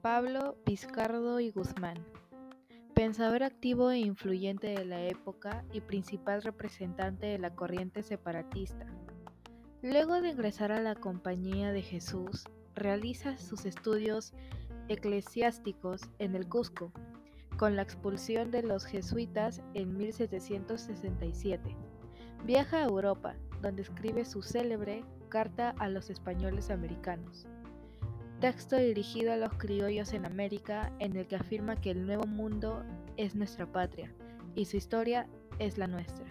Pablo Vizcardo y Guzmán, pensador activo e influyente de la época y principal representante de la corriente separatista. Luego de ingresar a la Compañía de Jesús, realiza sus estudios eclesiásticos en el Cusco, con la expulsión de los jesuitas en 1767. Viaja a Europa, donde escribe su célebre Carta a los españoles americanos, texto dirigido a los criollos en América en el que afirma que el Nuevo Mundo es nuestra patria y su historia es la nuestra.